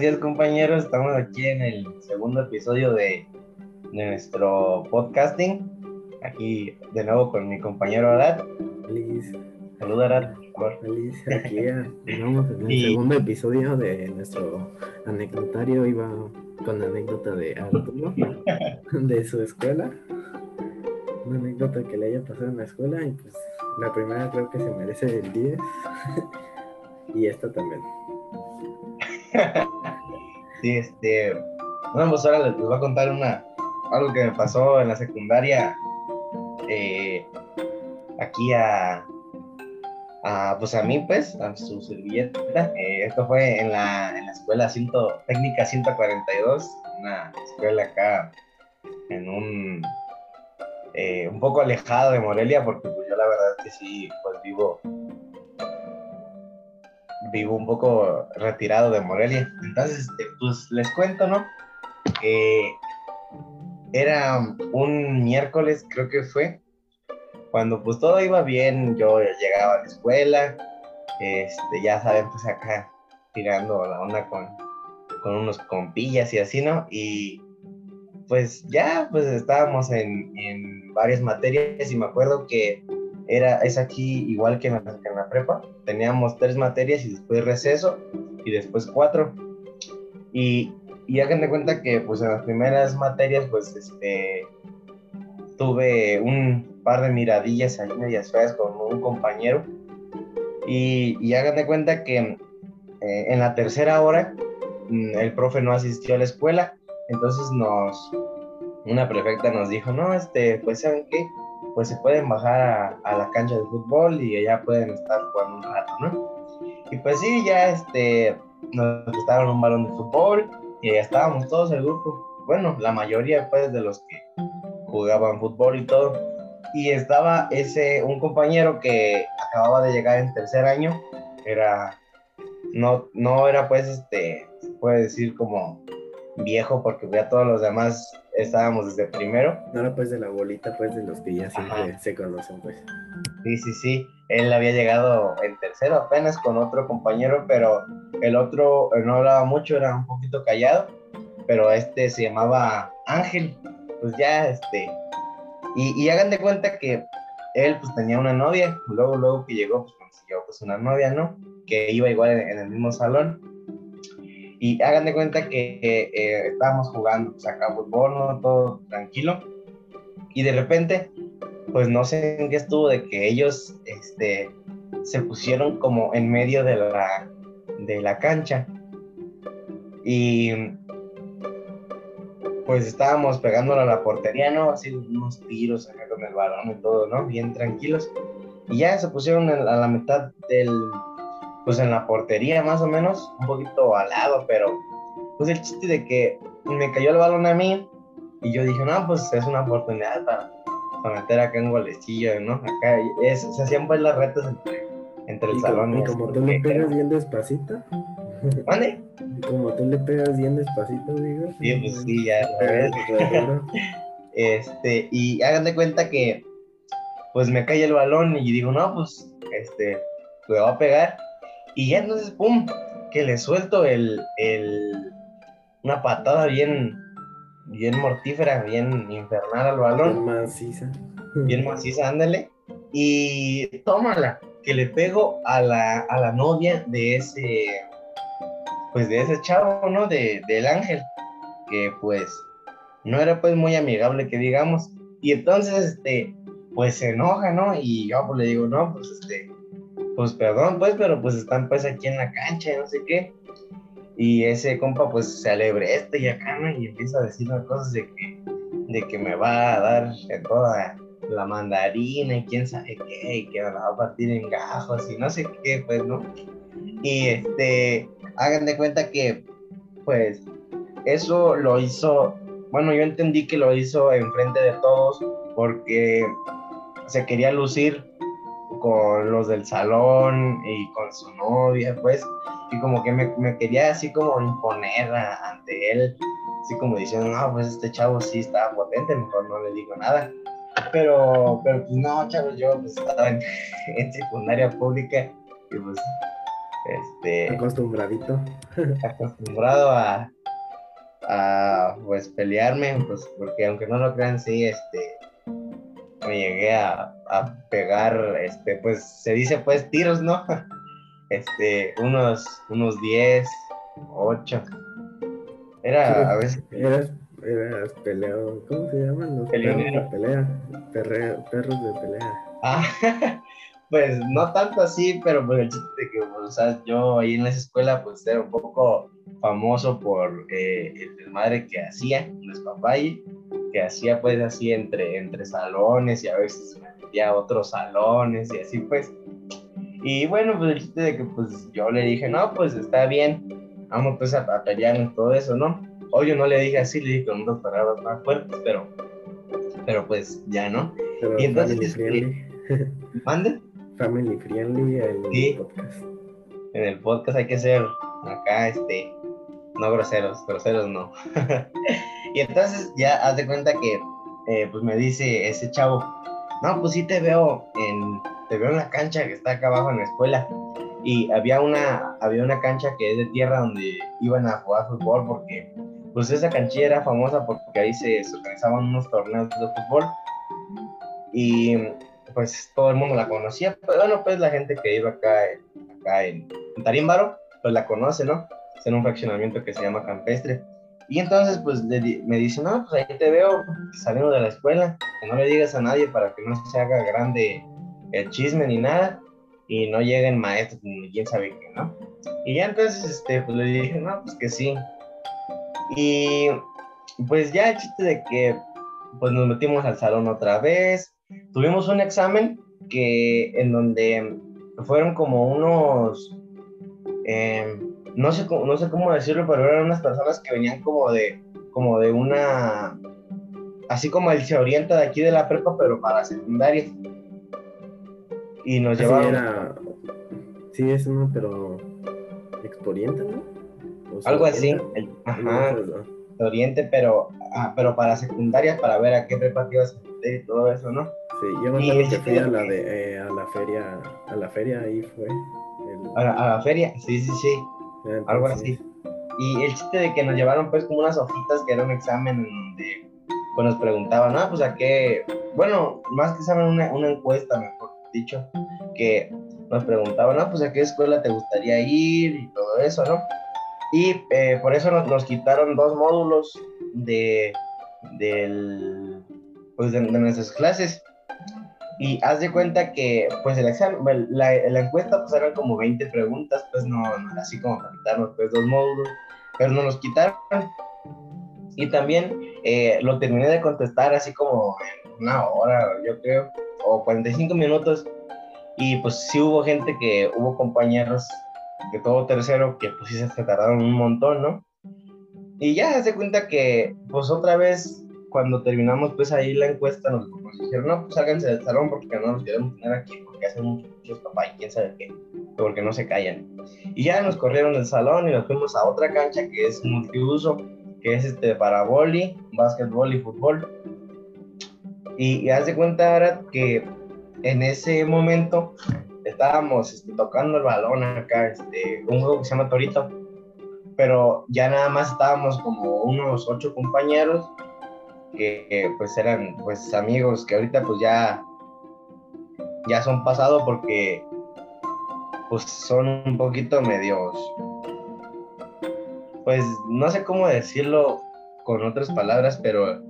días compañeros, estamos aquí en el segundo episodio de, nuestro podcasting. Aquí de nuevo con mi compañero Arad. Feliz. Saluda Arad, por Feliz, aquí estamos en el segundo episodio de nuestro anecdotario. Iba con la anécdota de Arturo, de su escuela. Una anécdota que le haya pasado en la escuela y pues la primera creo que se merece el 10 y esta también. sí, este. Bueno, pues ahora les, voy a contar una, algo que me pasó en la secundaria. Eh, aquí a, pues a mí, pues, a su servilleta. Eh, esto fue en la, en la escuela ciento, técnica 142, una escuela acá en un, eh, un poco alejado de Morelia, porque pues yo la verdad que sí, pues vivo vivo un poco retirado de Morelia. Entonces, este, pues les cuento, ¿no? era un miércoles, creo que fue, cuando pues todo iba bien, yo llegaba a la escuela, este, ya saben, pues acá tirando la onda con, con unos compillas y así, ¿no? Y pues ya, pues estábamos en, en varias materias y me acuerdo que era, es aquí igual que en, la, prepa. Teníamos tres materias y después receso y después cuatro. Y, y hagan de cuenta que pues en las primeras materias pues este tuve un par de miradillas ahí medias feas con un compañero y, y hagan de cuenta que eh, en la tercera hora mm, el profe no asistió a la escuela entonces nos una prefecta nos dijo no este pues saben qué pues se pueden bajar a, la cancha de fútbol y allá pueden estar jugando un rato, ¿no? Y pues sí, ya este, nos prestaron un balón de fútbol y ya estábamos todos el grupo. Bueno, la mayoría pues de los que jugaban fútbol y todo. Y estaba ese, un compañero que acababa de llegar en tercer año, era, no, no era pues este, puede decir como viejo porque ya todos los demás estábamos desde primero. No era pues de la bolita, pues de los que ya siempre se conocen, pues. Sí, sí, sí. Él había llegado en tercero apenas con otro compañero, pero el otro no hablaba mucho, era un poquito callado, pero este se llamaba Ángel. Pues ya, este. Y, y hagan de cuenta que él pues tenía una novia, luego, luego que llegó, pues consiguió pues una novia, ¿no? Que iba igual en el mismo salón y hagan de cuenta que eh, estábamos jugando, pues acá fútbol, ¿no? todo tranquilo. Y de repente, pues no sé en qué estuvo, de que ellos este, se pusieron como en medio de la, de la cancha. Y pues estábamos pegándolo a la portería, ¿no? Así unos tiros acá con el balón y todo, ¿no? Bien tranquilos. Y ya se pusieron a la mitad del, pues en la portería más o menos, un poquito al lado, pero pues el chiste de que me cayó el balón a mí y yo dije, no, pues es una oportunidad para, meter acá un golecillo, ¿no? Acá se hacían pues las retas entre, entre el salón y, como tú le pegas bien despacito. ¿Dónde? Como tú le pegas bien despacito, digo. Sí, pues sí, ya Este, y hagan de cuenta que pues me cae el balón y digo, no, pues, este, le va a pegar y ya entonces, ¡pum! Que le suelto el, el, una patada bien, bien mortífera, bien infernal al balón. Bien maciza. Bien maciza, ándale. Y tómala, que le pego a la, a la novia de ese, pues de ese chavo, ¿no? De, del ángel, que pues no era pues muy amigable que digamos. Y entonces, este, pues se enoja, ¿no? Y yo pues le digo, no, pues este, pues perdón, pues, pero pues están pues aquí en la cancha y no sé qué. Y ese compa pues se alebre este y acá, ¿no? Y empieza a decir cosas de que, de que me va a dar toda la mandarina y quién sabe qué, y que me va a partir en gajos y no sé qué, pues, ¿no? Y este, hagan de cuenta que, pues, eso lo hizo, bueno, yo entendí que lo hizo enfrente de todos porque se quería lucir con los del salón y con su novia, pues, y como que me, quería así como imponer ante él, así como diciendo, no, pues este chavo sí estaba potente, mejor no le digo nada. Pero, pero pues no, chavos, yo pues estaba en, secundaria pública y pues Este, Acostumbradito. acostumbrado a, a pues pelearme, pues porque aunque no lo crean, sí, este, me llegué a, a pegar, este, pues se dice pues tiros, ¿no? Este, unos, unos 10, 8. Era a veces Eras, eras peleado. ¿Cómo se llaman los perros de pelea? Perre- perros de pelea. Ah, pues no tanto así, pero pues el chiste de que, pues, o sea, yo ahí en esa escuela, pues era un poco famoso por eh, el desmadre que hacía, los papayes, que hacía pues así entre, entre salones y a veces me metía a otros salones y así pues. Y bueno, pues el chiste de que pues yo le dije, no, pues está bien, vamos pues a, a pelear en todo eso, ¿no? O yo no le dije así, le dije con unas palabras más fuertes, pero, pero pues ya, ¿no? Pero Y entonces, family friendly. Mande. Family friendly el Sí. podcast. en el podcast hay que ser acá, este, no groseros, groseros no. y entonces ya haz de cuenta que, eh, pues me dice ese chavo, no, pues sí te veo en, te veo en la cancha que está acá abajo en la escuela. Y había una, había una cancha que es de tierra donde iban a jugar fútbol porque, pues esa canchilla era famosa porque ahí se, organizaban unos torneos de fútbol. Y pues todo el mundo la conocía. Pero bueno, pues la gente que iba acá, acá en, en Tarímbaro, pues la conoce, ¿no? Es en un fraccionamiento que se llama Campestre. Y entonces, pues me dice, no, pues ahí te veo saliendo de la escuela, que no le digas a nadie para que no se haga grande el chisme ni nada, y no lleguen maestros ni quién sabe qué, ¿no? Y ya entonces, este, pues le dije, no, pues que sí. Y pues ya el chiste de que, pues nos metimos al salón otra vez, tuvimos un examen que en donde fueron como unos eh, no sé cómo, no sé cómo decirlo pero eran unas personas que venían como de como de una así como él se orienta de aquí de la prepa pero para secundaria y nos Así llevaron era. Sí, es uno, pero. Exporiente, ¿no? O sea, algo así el- ajá se oriente pero ah, pero para secundaria para ver a qué prepa te ibas a meter y todo eso no Sí, yo me acuerdo el que fui a la de eh, a la feria, a la feria ahí fue. el- a la, a la feria sí sí sí algo así. Y el chiste de que nos llevaron pues como unas hojitas que era un examen en donde pues, nos preguntaban, ah, pues a qué, bueno, más que examen, una, una encuesta, mejor dicho, que nos preguntaban, ah, pues a qué escuela te gustaría ir y todo eso, ¿no? Y eh, por eso nos, nos quitaron dos módulos de, del, pues de, de nuestras clases. Y haz de cuenta que, pues, el examen, la, la encuesta, pues, eran como 20 preguntas, pues, no, no así como para quitarnos, pues, dos módulos, pero no los quitaron. Y también eh, lo terminé de contestar así como en una hora, yo creo, o 45 minutos. Y, pues, sí hubo gente que, hubo compañeros de todo tercero que, pues, sí se tardaron un montón, ¿no? Y ya, de cuenta que, pues, otra vez cuando terminamos pues ahí la encuesta nos, nos dijeron, no, pues sálganse del salón porque no los queremos tener aquí porque hacen muchos papá y quién sabe qué, porque no se callan. Y ya nos corrieron del salón y nos fuimos a otra cancha que es multiuso, que es este para boli, básquetbol y fútbol. Y, y haz de cuenta ahora que en ese momento estábamos este, tocando el balón acá, este, un juego que se llama Torito, pero ya nada más estábamos como unos ocho compañeros que pues eran pues amigos que ahorita pues ya ya son pasados porque pues son un poquito medios pues no sé cómo decirlo con otras palabras pero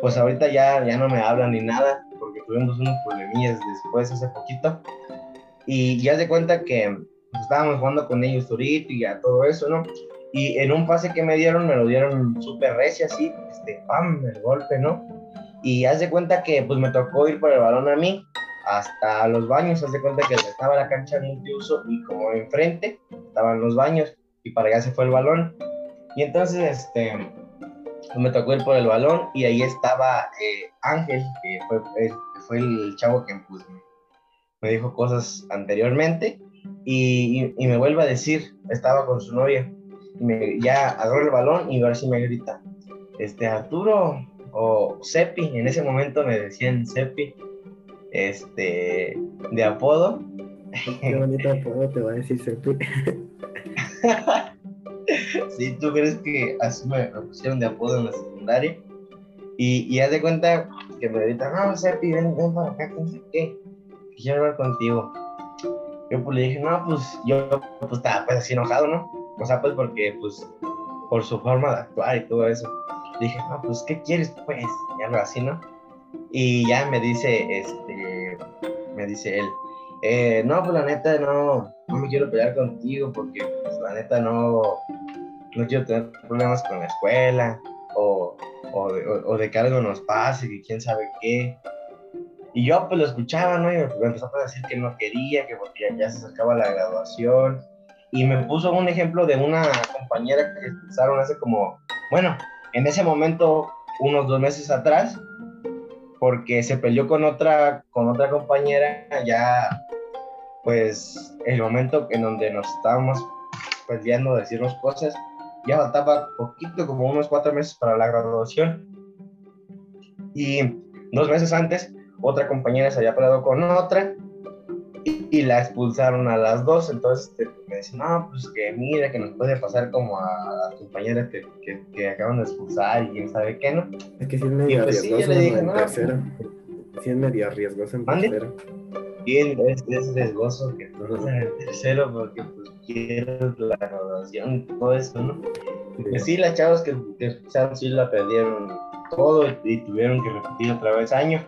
pues ahorita ya ya no me hablan ni nada porque tuvimos unos problemillas después hace poquito y ya se cuenta que pues, estábamos jugando con ellos ahorita y ya todo eso no y en un pase que me dieron, me lo dieron súper recio, así, este, pam, el golpe, ¿no? Y haz de cuenta que, pues, me tocó ir por el balón a mí, hasta los baños, haz de cuenta que estaba la cancha multiuso y como enfrente estaban los baños y para allá se fue el balón. Y entonces, este, me tocó ir por el balón y ahí estaba eh, Ángel, que fue, eh, fue el chavo que pues, me dijo cosas anteriormente y, y, y me vuelve a decir, estaba con su novia y me, ya agarró el balón y ahora sí me grita, este Arturo o Sepi, en ese momento me decían Sepi, este, de apodo, Qué bonito apodo te va a decir Sepi. sí, ¿tú crees que así me, pusieron de apodo en la secundaria? Y, y haz de cuenta que me gritan, no, Sepi, ven, ven para acá, ¿qué? Quiero hablar contigo. Yo pues le dije, no, pues yo pues estaba pues así enojado, ¿no? O sea, pues porque pues por su forma de actuar y todo eso. dije, no, pues ¿qué quieres? Pues, y algo así, ¿no? Y ya me dice, este, me dice él, eh, no, pues la neta no, no me quiero pelear contigo porque pues, la neta no, no quiero tener problemas con la escuela o, o, de, o, de que algo nos pase, que quién sabe qué. Y yo pues lo escuchaba, ¿no? Y me empezó a decir que no quería, que porque ya, se acercaba la graduación. Y me puso un ejemplo de una compañera que empezaron hace como, bueno, en ese momento, unos dos meses atrás, porque se peleó con otra, con otra compañera ya, pues, el momento en donde nos estábamos peleando, decirnos cosas, ya faltaba poquito, como unos cuatro meses para la graduación. Y dos meses antes, otra compañera se había peleado con otra y, la expulsaron a las dos. Entonces no, pues que mira, que nos puede pasar como a las compañeras que, que, acaban de expulsar y quién sabe qué, ¿no? Es que sí es medio pues, riesgoso en no, tercero. Sí es medio riesgoso en tercero. Sí, es, es riesgoso que tú no en el tercero porque pues quieres la graduación y todo eso, ¿no? Pues sí, las chavas que, que expulsaron sí la perdieron todo y, tuvieron que repetir otra vez año.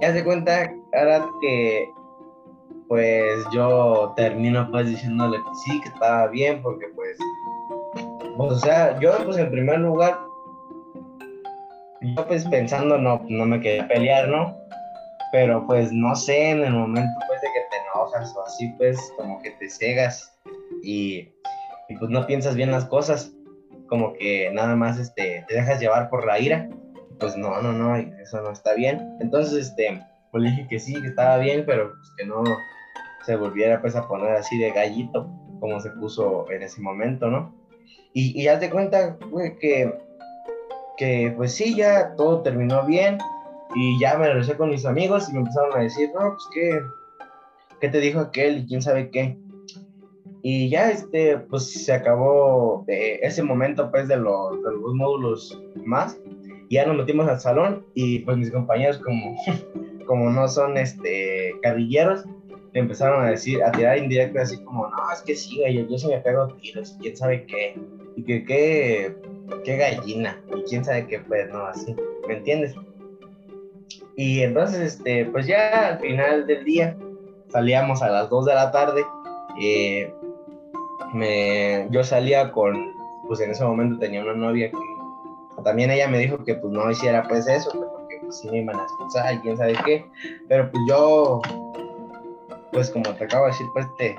Ya se cuenta, ahora que pues yo termino pues diciéndole que sí, que estaba bien, porque pues, pues, o sea, yo pues en primer lugar, yo pues pensando no, no me quería pelear, ¿no? Pero pues no sé, en el momento pues de que te enojas o así pues como que te cegas y, y pues no piensas bien las cosas, como que nada más este, te dejas llevar por la ira, pues no, no, no, eso no está bien. Entonces, este, pues le dije que sí, que estaba bien, pero pues que no, se volviera pues a poner así de gallito, como se puso en ese momento, ¿no? Y, y haz de cuenta, güey, que, que pues sí, ya todo terminó bien y ya me regresé con mis amigos y me empezaron a decir, no, pues qué, qué te dijo aquel y quién sabe qué. Y ya, este, pues se acabó de ese momento, pues, de los, de los módulos más. Y ya nos metimos al salón y pues mis compañeros como, como no son, este, carrilleros, empezaron a decir, a tirar indirectas así como, no, es que sí, yo, yo se me pego tiros, quién sabe qué, y que qué, qué gallina, y quién sabe qué, pues, no, así, ¿me entiendes? Y entonces, este, pues ya al final del día, salíamos a las 2 de la tarde, eh, me, yo salía con, pues en ese momento tenía una novia que también ella me dijo que pues no hiciera pues eso, porque pues sí me iban a expulsar y quién sabe qué, pero pues yo pues como te acabo de decir, pues te,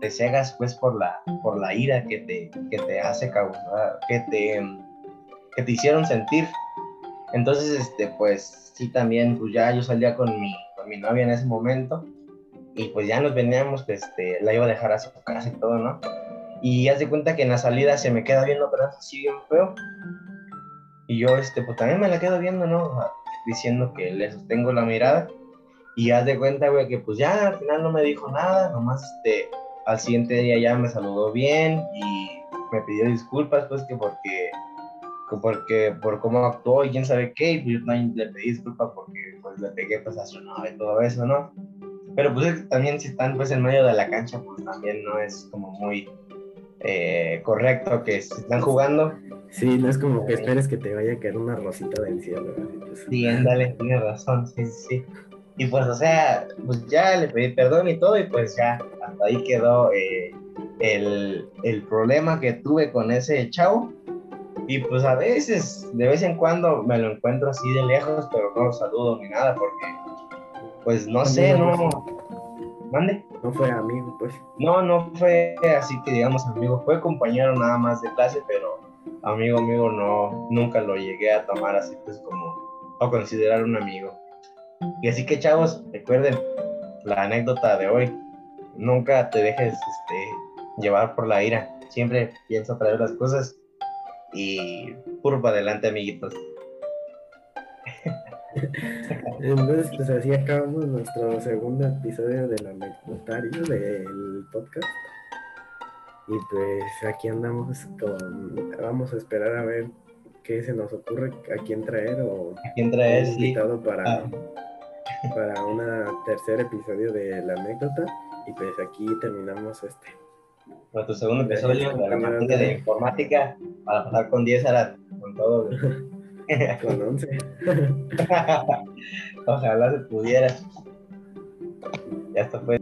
te cegas pues por la, por la ira que te, que te hace causar, que te, que te hicieron sentir. Entonces, este, pues sí también, pues ya yo salía con mi, con mi novia en ese momento y pues ya nos veníamos, pues, este, la iba a dejar a su casa y todo, ¿no? Y haz de cuenta que en la salida se me queda viendo atrás así bien feo. Y yo, este, pues también me la quedo viendo, ¿no? Diciendo que le sostengo la mirada. Y haz de cuenta, güey, que pues ya al final no me dijo nada, nomás este, al siguiente día ya me saludó bien y me pidió disculpas, pues que porque, porque por cómo actuó y quién sabe qué, y pues yo también le pedí disculpas porque pues le pegué pues y todo eso, ¿no? Pero pues también si están pues en medio de la cancha, pues también no es como muy eh, correcto que si están jugando. Sí, no es como que esperes que te vaya a caer una rosita del cielo. Pues. Sí, ándale, tienes razón, sí, sí, sí. Y pues, o sea, pues ya le pedí perdón y todo, y pues ya, hasta ahí quedó eh, el, el, problema que tuve con ese chavo. Y pues a veces, de vez en cuando me lo encuentro así de lejos, pero no lo saludo ni nada, porque, pues no sé, no. ¿Mande? No fue amigo, pues. No, no fue así que digamos amigo, fue compañero nada más de clase, pero amigo, amigo, no, nunca lo llegué a tomar así, pues como, a considerar un amigo. Y así que chavos, recuerden la anécdota de hoy. Nunca te dejes este, llevar por la ira. Siempre piensa traer las cosas y puro para adelante, amiguitos. Entonces, pues así acabamos nuestro segundo episodio del anecdotario del podcast. Y pues aquí andamos con. Vamos a esperar a ver qué se nos ocurre, a quién traer o. A quién traer, un invitado para, ah. para un tercer episodio de la anécdota. Y pues aquí terminamos este. Para tu segundo episodio de la materia de informática, para pasar con 10 ahora con todo. con 11. Ojalá se pudiera. Ya está fue.